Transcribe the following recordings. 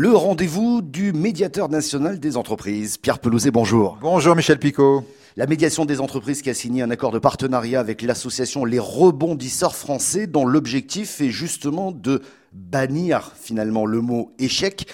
Le rendez-vous du médiateur national des entreprises. Pierre Pelouzet, bonjour. Bonjour Michel Picot. La médiation des entreprises qui a signé un accord de partenariat avec l'association Les Rebondisseurs Français dont l'objectif est justement de bannir finalement le mot échec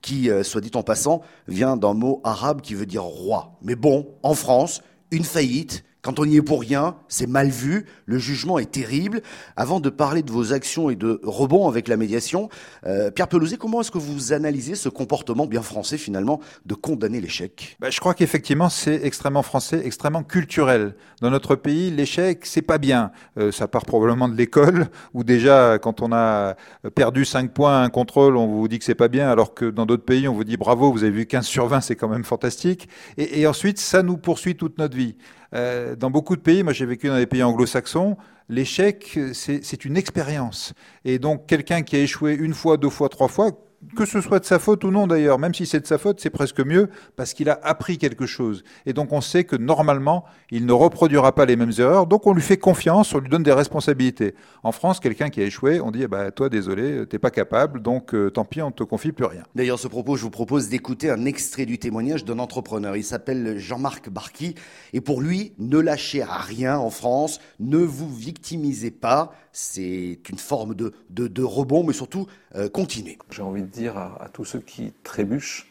qui, euh, soit dit en passant, vient d'un mot arabe qui veut dire roi. Mais bon, en France, une faillite, quand on y est pour rien, c'est mal vu, le jugement est terrible. Avant de parler de vos actions et de rebond avec la médiation, euh, Pierre Pelouzet, comment est-ce que vous analysez ce comportement bien français finalement de condamner l'échec? Bah, Je crois qu'effectivement c'est extrêmement français, extrêmement culturel. Dans notre pays, l'échec c'est pas bien. Euh, ça part probablement de l'école où déjà quand on a perdu 5 points à un contrôle, on vous dit que c'est pas bien, alors que dans d'autres pays on vous dit bravo, vous avez vu 15 sur 20, c'est quand même fantastique. Et ensuite ça nous poursuit toute notre vie. Euh, dans beaucoup de pays, moi j'ai vécu dans des pays anglo-saxons, l'échec, c'est une expérience. Et donc quelqu'un qui a échoué une fois, deux fois, trois fois, que ce soit de sa faute ou non d'ailleurs, même si c'est de sa faute, c'est presque mieux parce qu'il a appris quelque chose. Et donc on sait que normalement, il ne reproduira pas les mêmes erreurs, donc on lui fait confiance, on lui donne des responsabilités. En France, quelqu'un qui a échoué, on dit, bah, toi désolé, t'es pas capable, donc euh, tant pis, on te confie plus rien. D'ailleurs, ce propos, je vous propose d'écouter un extrait du témoignage d'un entrepreneur. Il s'appelle Jean-Marc Barqui, et pour lui, ne lâchez à rien en France, ne vous victimisez pas, c'est une forme de, de, rebond, mais surtout euh, continuez. J'ai envie de dire à, tous ceux qui trébuchent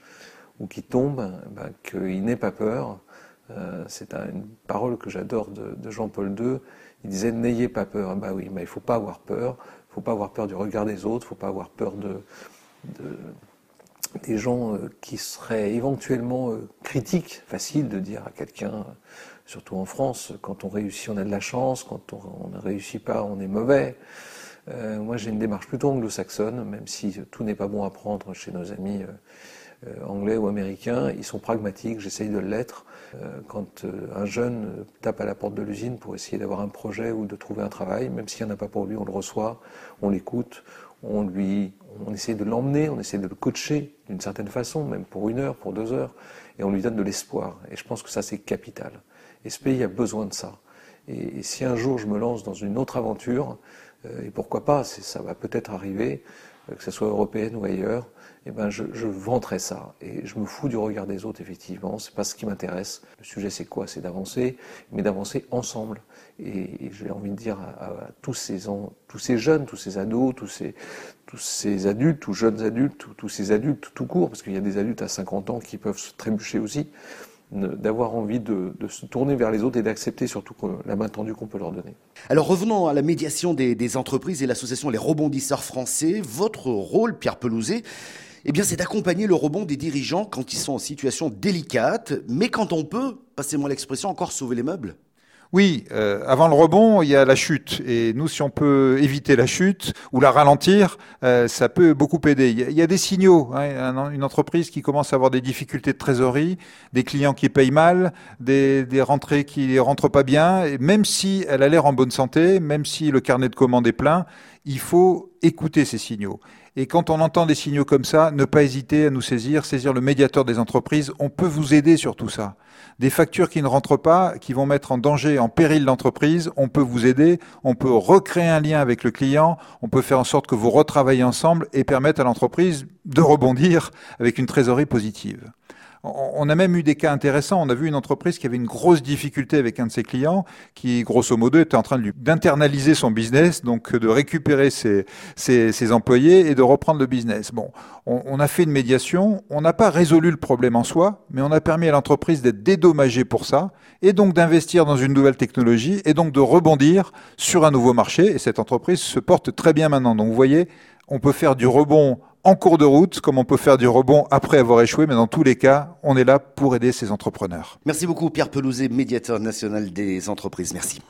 ou qui tombent ben, qu'ils n'aient pas peur. Euh, c'est une parole que j'adore de, Jean-Paul II. Il disait N'ayez pas peur. Ben oui, mais il ne faut pas avoir peur. Il ne faut pas avoir peur du regard des autres. Il ne faut pas avoir peur de, des gens euh, qui seraient éventuellement critiques. Facile de dire à quelqu'un surtout en France, quand on réussit, on a de la chance, quand on, ne réussit pas, on est mauvais. Euh, moi, j'ai une démarche plutôt anglo-saxonne, même si tout n'est pas bon à prendre chez nos amis euh, euh, anglais ou américains. Ils sont pragmatiques, j'essaye de l'être. quand un jeune tape à la porte de l'usine pour essayer d'avoir un projet ou de trouver un travail, même s'il n'y en a pas pour lui, on le reçoit, on l'écoute, on lui, on essaie de l'emmener, on essaie de le coacher d'une certaine façon, même pour une heure, pour deux heures, et on lui donne de l'espoir. Et je pense que ça, c'est capital. Et ce pays a besoin de ça. Et, si un jour je me lance dans une autre aventure, euh, et pourquoi pas, ça va peut-être arriver, euh, que ce soit européenne ou ailleurs, eh ben je, je vanterai ça. Et je me fous du regard des autres, effectivement. C'est pas ce qui m'intéresse. Le sujet, c'est quoi? C'est d'avancer, mais d'avancer ensemble. Et, j'ai envie de dire à, tous, ces, tous jeunes, tous ces ados, tous ces, tous ces adultes, tous jeunes adultes, tous ces adultes tout court, parce qu'il y a des adultes à 50 ans qui peuvent se trébucher aussi, d'avoir envie de, se tourner vers les autres et d'accepter surtout la main tendue qu'on peut leur donner. Alors revenons à la médiation des, entreprises et l'association Les Rebondisseurs Français. Votre rôle, Pierre Pelouzet, eh c'est d'accompagner le rebond des dirigeants quand ils sont en situation délicate, mais quand on peut, passez-moi l'expression, encore sauver les meubles. Oui, euh, avant le rebond, il y a la chute. Et nous, si on peut éviter la chute ou la ralentir, euh, ça peut beaucoup aider. Il y a, des signaux. Hein, une entreprise qui commence à avoir des difficultés de trésorerie, des clients qui payent mal, des, des rentrées qui rentrent pas bien. Et même si elle a l'air en bonne santé, même si le carnet de commandes est plein, il faut écouter ces signaux. Et quand on entend des signaux comme ça, ne pas hésiter à nous saisir, saisir le médiateur des entreprises. On peut vous aider sur tout ça. Des factures qui ne rentrent pas, qui vont mettre en danger, en péril l'entreprise, on peut vous aider. On peut recréer un lien avec le client. On peut faire en sorte que vous retravaillez ensemble et permettre à l'entreprise de rebondir avec une trésorerie positive. On a même eu des cas intéressants. On a vu une entreprise qui avait une grosse difficulté avec un de ses clients, qui grosso modo était en train d'internaliser son business, donc de récupérer ses, ses, employés et de reprendre le business. Bon, on, on a fait une médiation. On n'a pas résolu le problème en soi, mais on a permis à l'entreprise d'être dédommagée pour ça, et donc d'investir dans une nouvelle technologie, et donc de rebondir sur un nouveau marché. Et cette entreprise se porte très bien maintenant. Donc vous voyez, on peut faire du rebond en cours de route, comme on peut faire du rebond après avoir échoué, mais dans tous les cas, on est là pour aider ces entrepreneurs. Merci beaucoup Pierre Pelouzet, médiateur national des entreprises. Merci.